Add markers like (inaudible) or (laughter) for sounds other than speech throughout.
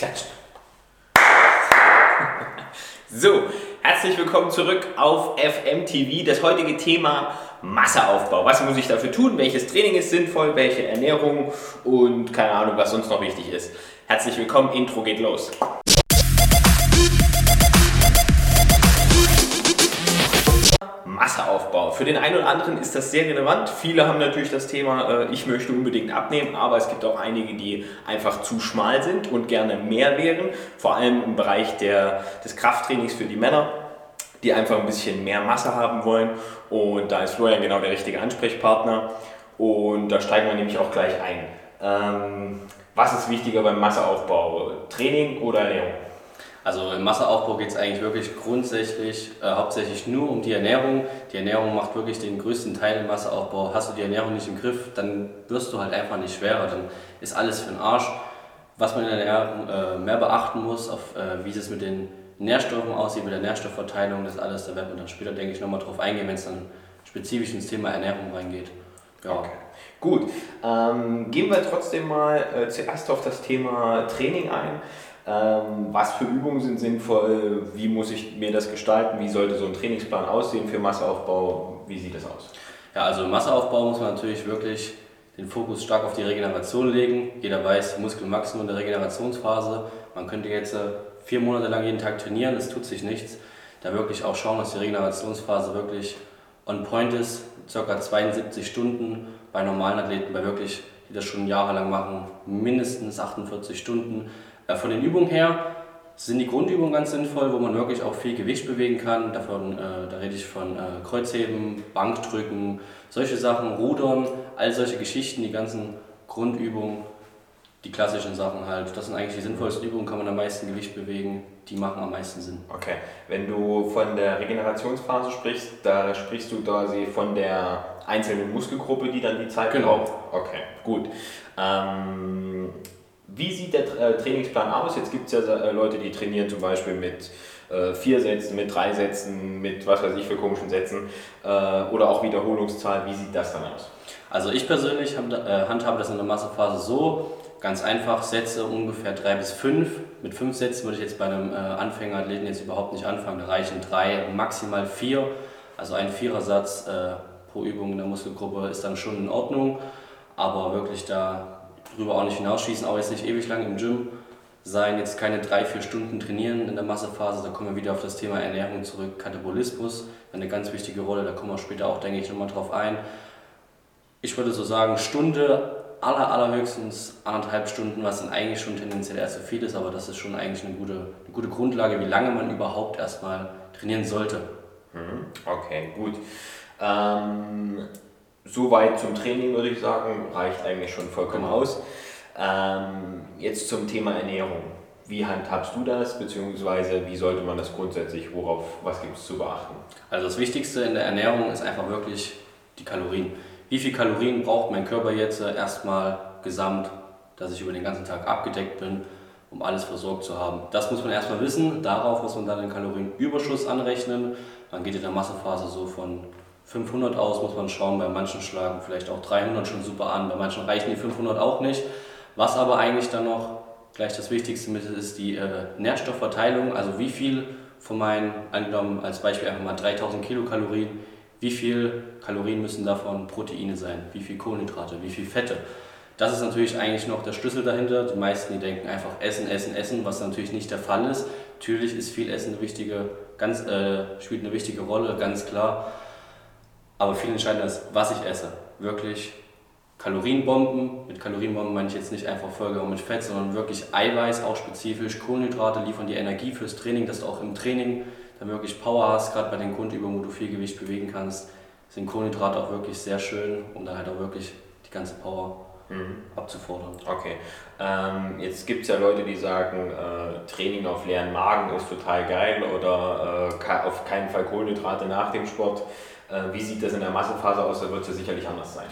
Klatschen. (laughs) So, herzlich willkommen zurück auf FMTV. Das heutige Thema Masseaufbau. Was muss ich dafür tun? Welches Training ist sinnvoll? Welche Ernährung? Und keine Ahnung, was sonst noch wichtig ist. Herzlich willkommen, Intro geht los. Für den einen oder anderen ist das sehr relevant. Viele haben natürlich das Thema, äh, ich möchte unbedingt abnehmen, aber es gibt auch einige, die einfach zu schmal sind und gerne mehr wären. Vor allem im Bereich der, des Krafttrainings für die Männer, die einfach ein bisschen mehr Masse haben wollen. Und da ist Florian genau der richtige Ansprechpartner. Und da steigen wir nämlich auch gleich ein. Ähm, was ist wichtiger beim Masseaufbau? Training oder Ernährung? Also im Masseaufbau geht es eigentlich wirklich grundsätzlich äh, hauptsächlich nur um die Ernährung. Die Ernährung macht wirklich den größten Teil im Masseaufbau. Hast du die Ernährung nicht im Griff, dann wirst du halt einfach nicht schwerer. Dann ist alles für den Arsch. Was man in der Ernährung äh, mehr beachten muss, auf, äh, wie es mit den Nährstoffen aussieht, mit der Nährstoffverteilung, das alles, da wird man dann später, denke ich, nochmal drauf eingehen, wenn es dann spezifisch ins Thema Ernährung reingeht. Ja. Okay. Gut, ähm, gehen wir trotzdem mal äh, zuerst auf das Thema Training ein. Ähm, was für Übungen sind sinnvoll? Wie muss ich mir das gestalten? Wie sollte so ein Trainingsplan aussehen für Masseaufbau? Wie sieht das aus? Ja, also Masseaufbau muss man natürlich wirklich den Fokus stark auf die Regeneration legen. Jeder weiß, Muskelmaximum in der Regenerationsphase. Man könnte jetzt äh, vier Monate lang jeden Tag trainieren, es tut sich nichts. Da wirklich auch schauen, dass die Regenerationsphase wirklich on point ist. Circa 72 Stunden bei normalen Athleten, bei wirklich, die das schon jahrelang machen, mindestens 48 Stunden von den Übungen her sind die Grundübungen ganz sinnvoll, wo man wirklich auch viel Gewicht bewegen kann. Davon, äh, da rede ich von äh, Kreuzheben, Bankdrücken, solche Sachen, Rudern, all solche Geschichten, die ganzen Grundübungen, die klassischen Sachen halt. Das sind eigentlich die sinnvollsten Übungen, kann man am meisten Gewicht bewegen, die machen am meisten Sinn. Okay, wenn du von der Regenerationsphase sprichst, da sprichst du quasi von der einzelnen Muskelgruppe, die dann die Zeit genau. braucht? Okay, gut. Ähm, wie sieht der äh, Trainingsplan aus? Jetzt gibt es ja äh, Leute, die trainieren zum Beispiel mit äh, vier Sätzen, mit drei Sätzen, mit was weiß ich für komischen Sätzen oder auch Wiederholungszahl. Wie sieht das dann aus? Also ich persönlich handhabe das in der Massephase so, ganz einfach, Sätze ungefähr drei bis fünf. Mit fünf Sätzen würde ich jetzt bei einem Anfängerathleten jetzt überhaupt nicht anfangen. Da reichen drei, maximal vier. Also ein Vierersatz pro Übung in der Muskelgruppe ist dann schon in Ordnung. Aber wirklich da darüber auch nicht hinausschießen, auch jetzt nicht ewig lang im Gym sein, jetzt keine drei, vier Stunden trainieren in der Massephase, da kommen wir wieder auf das Thema Ernährung zurück, Katabolismus, eine ganz wichtige Rolle, da kommen wir später auch, denke ich, nochmal drauf ein. Ich würde so sagen, Stunde, aller, allerhöchstens anderthalb Stunden, was dann eigentlich schon tendenziell erst so viel ist, aber das ist schon eigentlich eine gute, eine gute Grundlage, wie lange man überhaupt erstmal trainieren sollte. Mhm. Okay, gut. Ähm Soweit zum Training würde ich sagen, reicht eigentlich schon vollkommen genau. aus. Ähm, jetzt zum Thema Ernährung. Wie handhabst du das, beziehungsweise wie sollte man das grundsätzlich, worauf, was gibt es zu beachten? Also das Wichtigste in der Ernährung ist einfach wirklich die Kalorien. Wie viel Kalorien braucht mein Körper jetzt erstmal gesamt, dass ich über den ganzen Tag abgedeckt bin, um alles versorgt zu haben? Das muss man erstmal wissen, darauf muss man dann den Kalorienüberschuss anrechnen. Man geht in der Massephase so von 500 aus, muss man schauen. Bei manchen schlagen vielleicht auch 300 schon super an, bei manchen reichen die 500 auch nicht. Was aber eigentlich dann noch gleich das wichtigste mit ist, die äh, Nährstoffverteilung. Also wie viel von meinen, angenommen als Beispiel einfach mal 3000 Kilokalorien, wie viel Kalorien müssen davon Proteine sein, wie viel Kohlenhydrate, wie viel Fette. Das ist natürlich eigentlich noch der Schlüssel dahinter. Die meisten, die denken einfach Essen, Essen, Essen, was natürlich nicht der Fall ist. Natürlich ist viel Essen eine wichtige, ganz, äh, spielt eine wichtige Rolle, ganz klar. Aber viel entscheidender ist, was ich esse. Wirklich Kalorienbomben. Mit Kalorienbomben meine ich jetzt nicht einfach Vollgaben mit Fett, sondern wirklich Eiweiß, auch spezifisch. Kohlenhydrate liefern die Energie fürs Training, dass du auch im Training dann wirklich Power hast. Gerade bei den Grundübungen, wo du viel Gewicht bewegen kannst, sind Kohlenhydrate auch wirklich sehr schön, um dann halt auch wirklich die ganze Power mhm. abzufordern. Okay. Ähm, jetzt gibt es ja Leute, die sagen, äh, Training auf leeren Magen ist total geil oder äh, auf keinen Fall Kohlenhydrate nach dem Sport. Äh, wie sieht das in der Massephase aus? Da wird es ja sicherlich anders sein.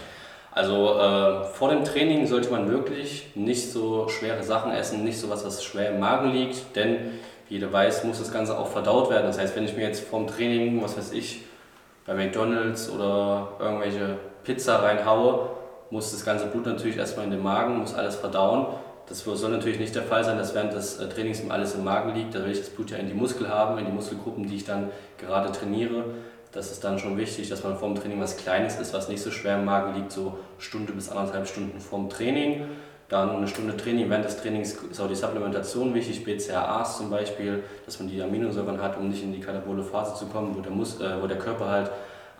Also äh, vor dem Training sollte man wirklich nicht so schwere Sachen essen, nicht so was, was schwer im Magen liegt, denn wie jeder weiß, muss das Ganze auch verdaut werden. Das heißt, wenn ich mir jetzt vorm Training, was weiß ich, bei McDonalds oder irgendwelche Pizza reinhaue, muss das ganze Blut natürlich erstmal in den Magen, muss alles verdauen. Das soll natürlich nicht der Fall sein, dass während des äh, Trainings alles im Magen liegt. Da will ich das Blut ja in die Muskel haben, in die Muskelgruppen, die ich dann gerade trainiere. Das ist dann schon wichtig, dass man vor dem Training was Kleines isst, was nicht so schwer im Magen liegt, so Stunde bis anderthalb Stunden vorm Training. Dann eine Stunde Training. Während des Trainings ist auch die Supplementation wichtig, BCAAs zum Beispiel, dass man die Aminosäuren hat, um nicht in die katabole Phase zu kommen, wo der, Mus äh, wo der Körper halt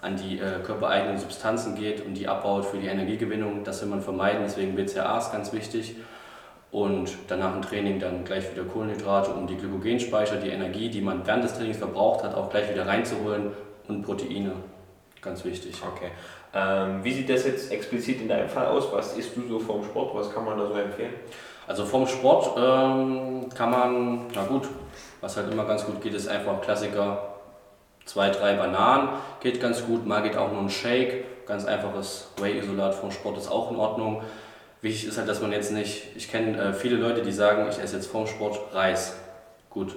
an die äh, körpereigenen Substanzen geht und die abbaut für die Energiegewinnung. Das will man vermeiden, deswegen BCAAs ganz wichtig. Und danach im Training dann gleich wieder Kohlenhydrate, um die Glykogenspeicher, die Energie, die man während des Trainings verbraucht hat, auch gleich wieder reinzuholen und Proteine. Ganz wichtig. Okay. Ähm, wie sieht das jetzt explizit in deinem Fall aus? Was isst du so vom Sport? Was kann man da so empfehlen? Also vom Sport ähm, kann man, na gut, was halt immer ganz gut geht, ist einfach Klassiker, zwei, drei Bananen geht ganz gut, mal geht auch nur ein Shake, ganz einfaches Whey-Isolat vom Sport ist auch in Ordnung. Wichtig ist halt, dass man jetzt nicht, ich kenne äh, viele Leute, die sagen, ich esse jetzt vorm Sport Reis. Gut,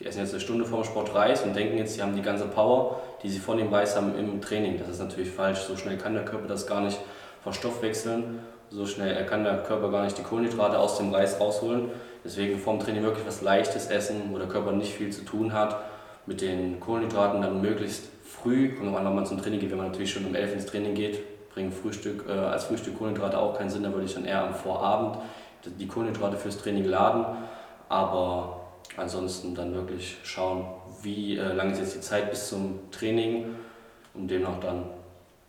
die essen jetzt eine Stunde vorm Sport Reis und denken jetzt, sie haben die ganze Power, die sie von dem Reis haben im Training. Das ist natürlich falsch. So schnell kann der Körper das gar nicht verstoffwechseln. So schnell kann der Körper gar nicht die Kohlenhydrate aus dem Reis rausholen. Deswegen vorm Training wirklich was Leichtes essen, wo der Körper nicht viel zu tun hat. Mit den Kohlenhydraten dann möglichst früh, kommt man zum Training geht. Wenn man natürlich schon um 11 ins Training geht, bringen Frühstück, äh, als Frühstück Kohlenhydrate auch keinen Sinn. Da würde ich dann eher am Vorabend die Kohlenhydrate fürs Training laden. Aber ansonsten dann wirklich schauen, wie äh, lang ist jetzt die Zeit bis zum Training und demnach dann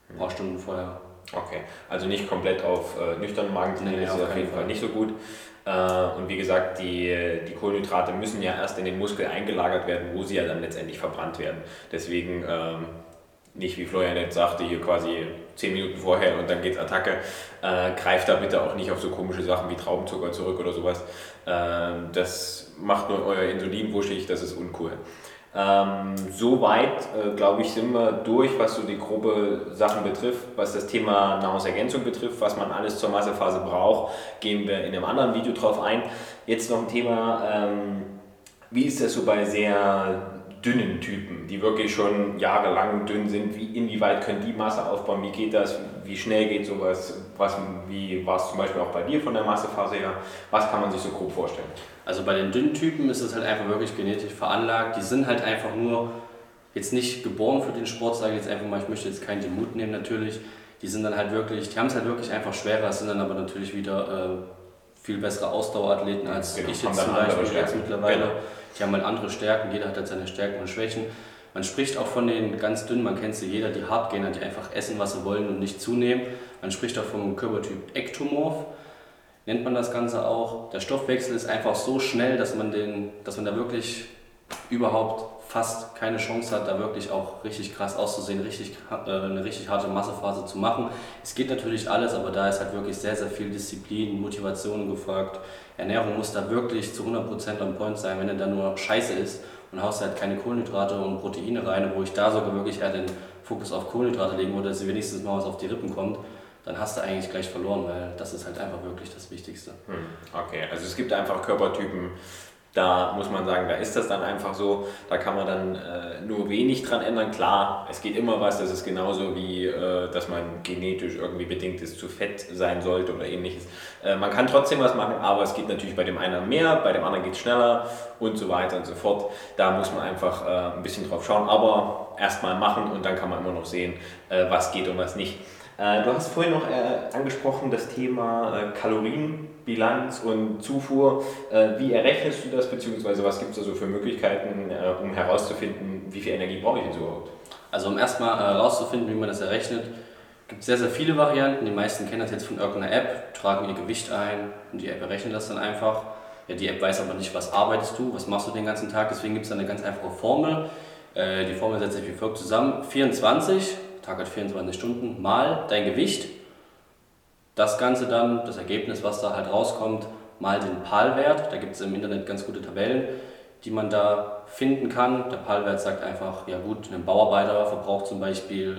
ein paar Stunden vorher. Okay, also nicht komplett auf äh, nüchternen Magen trainieren, nee, das ist auf jeden Fall, Fall nicht so gut. Äh, und wie gesagt, die, die Kohlenhydrate müssen ja erst in den Muskel eingelagert werden, wo sie ja dann letztendlich verbrannt werden. Deswegen ähm, nicht wie Florian jetzt sagte, hier quasi 10 Minuten vorher und dann geht's Attacke. Äh, greift da bitte auch nicht auf so komische Sachen wie Traubenzucker zurück oder sowas. Äh, das macht nur euer Insulin wuschig, das ist uncool. Ähm, Soweit, äh, glaube ich, sind wir durch, was so die grobe Sachen betrifft. Was das Thema Nahrungsergänzung betrifft, was man alles zur Massephase braucht, gehen wir in einem anderen Video drauf ein. Jetzt noch ein Thema, ähm, wie ist das so bei sehr dünnen Typen, die wirklich schon jahrelang dünn sind, wie, inwieweit können die Masse aufbauen, wie geht das, wie schnell geht sowas, was, wie war es zum Beispiel auch bei dir von der Massephase her, was kann man sich so grob vorstellen? Also bei den dünnen Typen ist es halt einfach wirklich genetisch veranlagt, die sind halt einfach nur jetzt nicht geboren für den Sport, sage ich jetzt einfach mal, ich möchte jetzt keinen den Mut nehmen natürlich, die sind dann halt wirklich, die haben es halt wirklich einfach schwerer, sind dann aber natürlich wieder äh, viel bessere Ausdauerathleten als genau, ich jetzt zum Beispiel jetzt mittlerweile. Genau die haben halt andere Stärken, jeder hat halt seine Stärken und Schwächen. Man spricht auch von den ganz dünnen, man kennt sie jeder, die Hardgainer, die einfach essen, was sie wollen und nicht zunehmen. Man spricht auch vom Körpertyp Ektomorph, nennt man das Ganze auch. Der Stoffwechsel ist einfach so schnell, dass man, den, dass man da wirklich überhaupt fast keine Chance hat, da wirklich auch richtig krass auszusehen, richtig, äh, eine richtig harte Massephase zu machen. Es geht natürlich alles, aber da ist halt wirklich sehr, sehr viel Disziplin, Motivation gefragt. Ernährung muss da wirklich zu 100% on point sein, wenn er da nur Scheiße ist und haust halt keine Kohlenhydrate und Proteine rein, wo ich da sogar wirklich eher den Fokus auf Kohlenhydrate legen würde, dass sie wenigstens mal was auf die Rippen kommt, dann hast du eigentlich gleich verloren, weil das ist halt einfach wirklich das Wichtigste. Hm, okay, also es gibt einfach Körpertypen, da muss man sagen, da ist das dann einfach so, da kann man dann äh, nur wenig dran ändern. Klar, es geht immer was, das ist genauso wie, äh, dass man genetisch irgendwie bedingt ist, zu fett sein sollte oder ähnliches. Äh, man kann trotzdem was machen, aber es geht natürlich bei dem einen mehr, bei dem anderen geht es schneller und so weiter und so fort. Da muss man einfach äh, ein bisschen drauf schauen, aber erstmal machen und dann kann man immer noch sehen, äh, was geht und was nicht. Äh, du hast vorhin noch angesprochen das Thema Kalorien Bilanz und Zufuhr. Äh, wie errechnest du das, beziehungsweise was gibt es da so für Möglichkeiten, äh, um herauszufinden, wie viel Energie brauche ich denn überhaupt? Also um erstmal herauszufinden, wie man das errechnet, gibt es sehr, sehr viele Varianten. Die meisten kennen das jetzt von irgendeiner App, tragen ihr Gewicht ein und die App errechnet das dann einfach. Ja, die App weiß aber nicht, was arbeitest du, was machst du den ganzen Tag, deswegen gibt es eine ganz einfache Formel. Äh, die Formel setzt sich wie folgt zusammen. 24, Tag hat 24 Stunden, mal dein Gewicht das Ganze dann, das Ergebnis, was da halt rauskommt, mal den PAL-Wert. Da gibt es im Internet ganz gute Tabellen, die man da finden kann. Der PAL-Wert sagt einfach, ja gut, ein Bauarbeiter verbraucht zum Beispiel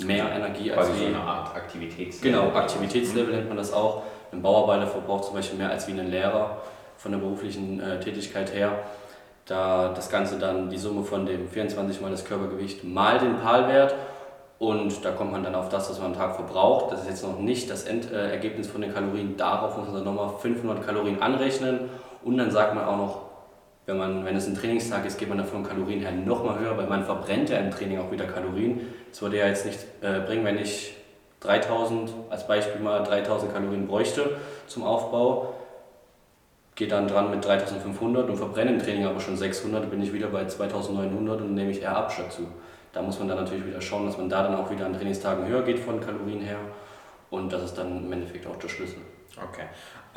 äh, mehr Energie als wie... so eine Art Aktivitätslevel. Genau, Aktivitätslevel nennt man das auch. Ein Bauarbeiter verbraucht zum Beispiel mehr als wie ein Lehrer von der beruflichen äh, Tätigkeit her. Da das Ganze dann die Summe von dem 24 mal das Körpergewicht mal den PAL-Wert Und da kommt man dann auf das, was man am Tag verbraucht. Das ist jetzt noch nicht das Endergebnis von den Kalorien. Darauf muss man dann nochmal 500 Kalorien anrechnen. Und dann sagt man auch noch, wenn, man, wenn es ein Trainingstag ist, geht man davon Kalorien her nochmal höher, weil man verbrennt ja im Training auch wieder Kalorien. Das würde ja jetzt nicht äh, bringen, wenn ich 3000, als Beispiel mal 3000 Kalorien bräuchte zum Aufbau, gehe dann dran mit 3500 und verbrenne im Training aber schon 600, bin ich wieder bei 2900 und nehme ich eher Abstand zu. Da muss man dann natürlich wieder schauen, dass man da dann auch wieder an Trainingstagen höher geht von Kalorien her und das ist dann im Endeffekt auch der Schlüssel. Okay.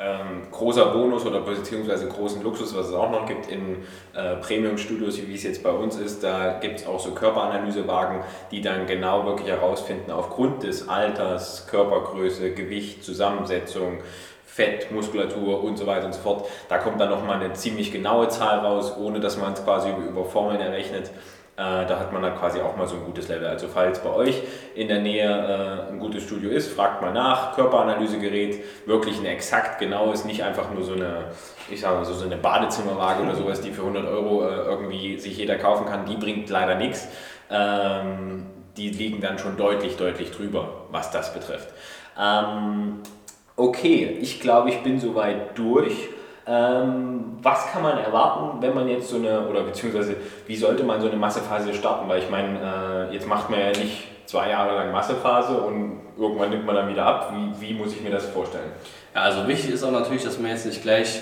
Ähm, großer Bonus oder beziehungsweise großen Luxus, was es auch noch gibt in äh, Premium-Studios, wie es jetzt bei uns ist, da gibt es auch so Körperanalysewagen, die dann genau wirklich herausfinden, aufgrund des Alters, Körpergröße, Gewicht, Zusammensetzung, Fett, Muskulatur und so weiter und so fort. Da kommt dann nochmal eine ziemlich genaue Zahl raus, ohne dass man es quasi über Formeln errechnet. Äh, da hat man dann quasi auch mal so ein gutes Level. Also falls bei euch in der Nähe äh, ein gutes Studio ist, fragt mal nach. Körperanalysegerät, wirklich ein exakt genaues, nicht einfach nur so eine, ich sage mal so, so eine Badezimmerwaage oder sowas, die für 100 Euro äh, irgendwie sich jeder kaufen kann. Die bringt leider nichts. Ähm, die liegen dann schon deutlich, deutlich drüber, was das betrifft. Ähm, okay, ich glaube, ich bin soweit durch. Ähm, was kann man erwarten, wenn man jetzt so eine, oder beziehungsweise wie sollte man so eine Massephase starten? Weil ich meine, äh, jetzt macht man ja nicht zwei Jahre lang Massephase und irgendwann nimmt man dann wieder ab. Wie, wie muss ich mir das vorstellen? Ja, also wichtig ist auch natürlich, dass man jetzt nicht gleich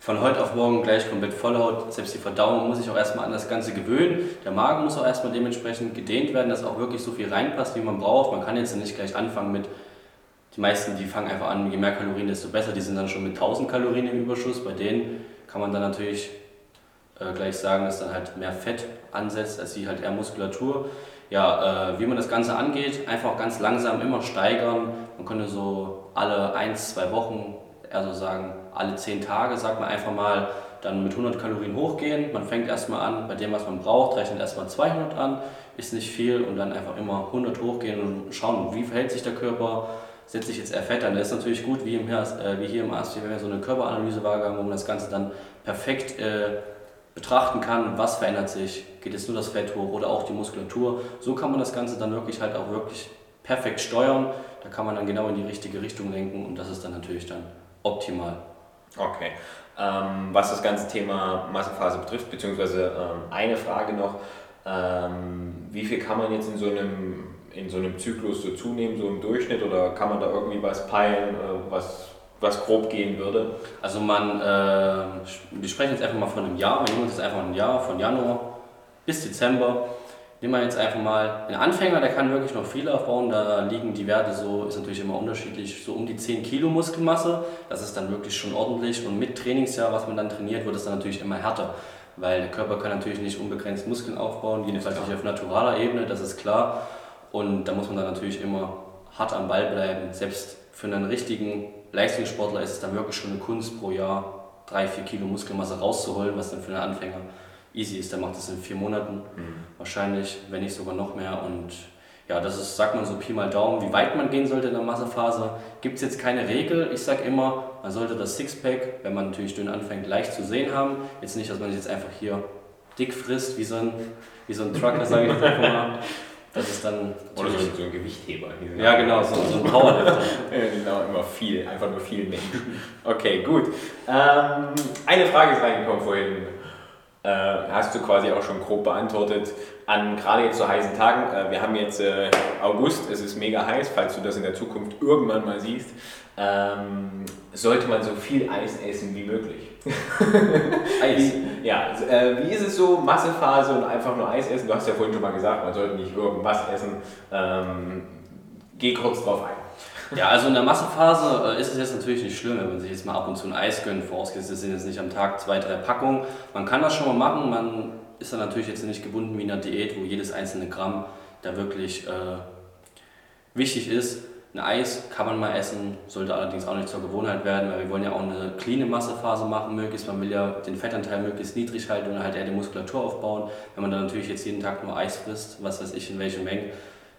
von heute auf morgen gleich komplett vollhaut. Selbst die Verdauung muss sich auch erstmal an das Ganze gewöhnen. Der Magen muss auch erstmal dementsprechend gedehnt werden, dass auch wirklich so viel reinpasst, wie man braucht. Man kann jetzt nicht gleich anfangen mit die meisten, die fangen einfach an, je mehr Kalorien, desto besser. Die sind dann schon mit 1000 Kalorien im Überschuss. Bei denen kann man dann natürlich äh, gleich sagen, dass dann halt mehr Fett ansetzt, als sie halt eher Muskulatur. Ja, äh, wie man das Ganze angeht, einfach ganz langsam immer steigern. Man könnte so alle 1, 2 Wochen, also sagen alle 10 Tage, sagt man einfach mal, dann mit 100 Kalorien hochgehen. Man fängt erstmal an bei dem, was man braucht, rechnet erstmal 200 an, ist nicht viel und dann einfach immer 100 hochgehen und schauen, wie verhält sich der Körper, setze ich jetzt eher Fett an. Das ist natürlich gut, wie, im, äh, wie hier im AST, wenn wir so eine Körperanalysewaage haben, wo man das Ganze dann perfekt äh, betrachten kann, was verändert sich, geht jetzt nur das Fett hoch oder auch die Muskulatur. So kann man das Ganze dann wirklich halt auch wirklich perfekt steuern. Da kann man dann genau in die richtige Richtung lenken und das ist dann natürlich dann optimal. Okay. Ähm, was das ganze Thema Massephase betrifft, beziehungsweise ähm, eine Frage noch, ähm, wie viel kann man jetzt in so einem in so einem Zyklus so zunehmen, so im Durchschnitt, oder kann man da irgendwie was peilen, äh, was, was grob gehen würde? Also man, äh, wir sprechen jetzt einfach mal von einem Jahr, wir nehmen uns jetzt einfach ein Jahr von Januar bis Dezember. Nehmen wir jetzt einfach mal einen Anfänger, der kann wirklich noch viel aufbauen, da liegen die Werte so, ist natürlich immer unterschiedlich, so um die 10 Kilo Muskelmasse, das ist dann wirklich schon ordentlich. Und mit Trainingsjahr, was man dann trainiert, wird es dann natürlich immer härter. Weil der Körper kann natürlich nicht unbegrenzt Muskeln aufbauen, jedenfalls nicht auf naturaler Ebene, das ist klar. Und da muss man dann natürlich immer hart am Ball bleiben. Selbst für einen richtigen Leistungssportler ist es dann wirklich schon eine Kunst pro Jahr, drei, vier Kilo Muskelmasse rauszuholen, was dann für einen Anfänger easy ist. Der macht das in vier Monaten mhm. wahrscheinlich, wenn nicht sogar noch mehr. Und ja, das ist, sagt man so Pi mal Daumen, wie weit man gehen sollte in der Massephase. Gibt es jetzt keine Regel. Ich sage immer, man sollte das Sixpack, wenn man natürlich dünn anfängt, leicht zu sehen haben. Jetzt nicht, dass man sich jetzt einfach hier dick frisst, wie so ein, wie so ein Trucker, sage ich jetzt einfach mal. (laughs) Das ist dann. Oder so, so ein Gewichtheber. Ja, genau, so, so ein Powerlifter. (laughs) genau, immer viel, einfach nur viel nehmen. Okay, gut. Ähm, eine Frage ist reingekommen vorhin. Äh, hast du quasi auch schon grob beantwortet. An gerade jetzt zu heißen Tagen, äh, wir haben jetzt äh, August, es ist mega heiß, falls du das in der Zukunft irgendwann mal siehst, ähm, sollte man so viel Eis essen wie möglich. (laughs) Eis? Ja, äh, wie ist es so, Massephase und einfach nur Eis essen? Du hast ja vorhin schon mal gesagt, man sollte nicht irgendwas essen. Ähm, geh kurz drauf ein. Ja, also in der Massephase äh, ist es jetzt natürlich nicht schlimm, wenn man sich jetzt mal ab und zu ein Eis gönnt. Vorausgesetzt, das sind jetzt nicht am Tag zwei, drei Packungen. Man kann das schon mal machen. Man ist dann natürlich jetzt nicht gebunden wie in einer Diät, wo jedes einzelne Gramm da wirklich äh, wichtig ist. Ein Eis kann man mal essen, sollte allerdings auch nicht zur Gewohnheit werden, weil wir wollen ja auch eine clean Massephase machen möglichst. Man will ja den Fettanteil möglichst niedrig halten und halt eher die Muskulatur aufbauen. Wenn man dann natürlich jetzt jeden Tag nur Eis frisst, was weiß ich in welchen Mengen,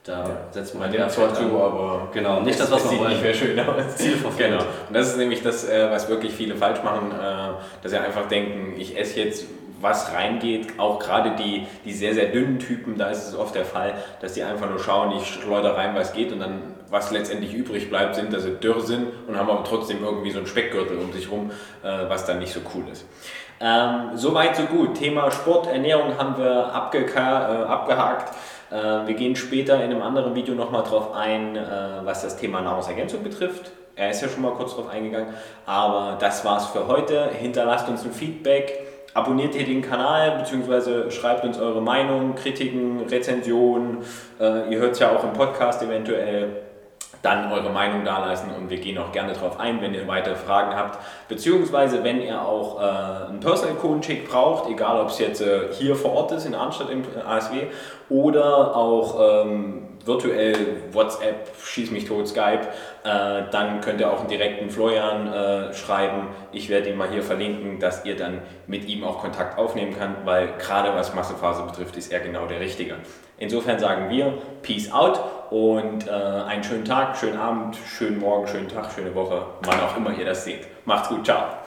da ja. setzt man halt zwar zu, aber genau, nicht das, was man sieht nicht mehr schön aus. (laughs) Genau. Und das ist nämlich das, äh, was wirklich viele falsch machen, äh, dass sie einfach denken, ich esse jetzt was reingeht. Auch gerade die, die sehr, sehr dünnen Typen, da ist es oft der Fall, dass die einfach nur schauen, ich schleudere rein, was geht und dann, was letztendlich übrig bleibt, sind, dass sie dürr sind und haben aber trotzdem irgendwie so einen Speckgürtel um sich rum, äh, was dann nicht so cool ist. Ähm, Soweit, so gut. Thema Sport, Ernährung haben wir äh, abgehakt. Äh, wir gehen später in einem anderen Video nochmal drauf ein, äh, was das Thema Nahrungsergänzung betrifft. Er ist ja schon mal kurz drauf eingegangen. Aber das war's für heute. Hinterlasst uns ein Feedback. Abonniert hier den Kanal, beziehungsweise schreibt uns eure Meinung, Kritiken, Rezensionen. Äh, ihr hört es ja auch im Podcast eventuell dann eure Meinung dalassen und wir gehen auch gerne darauf ein, wenn ihr weitere Fragen habt, beziehungsweise wenn ihr auch äh, einen Personal Coaching braucht, egal ob es jetzt äh, hier vor Ort ist in Arnstadt im ASW oder auch ähm, virtuell WhatsApp, schieß mich tot, Skype, äh, dann könnt ihr auch einen direkten Florian äh, schreiben. Ich werde ihn mal hier verlinken, dass ihr dann mit ihm auch Kontakt aufnehmen könnt, weil gerade was Massephase betrifft, ist er genau der Richtige. Insofern sagen wir Peace out und äh, einen schönen Tag, schönen Abend, schönen Morgen, schönen Tag, schöne Woche, wann auch immer ihr das seht. Macht's gut, ciao.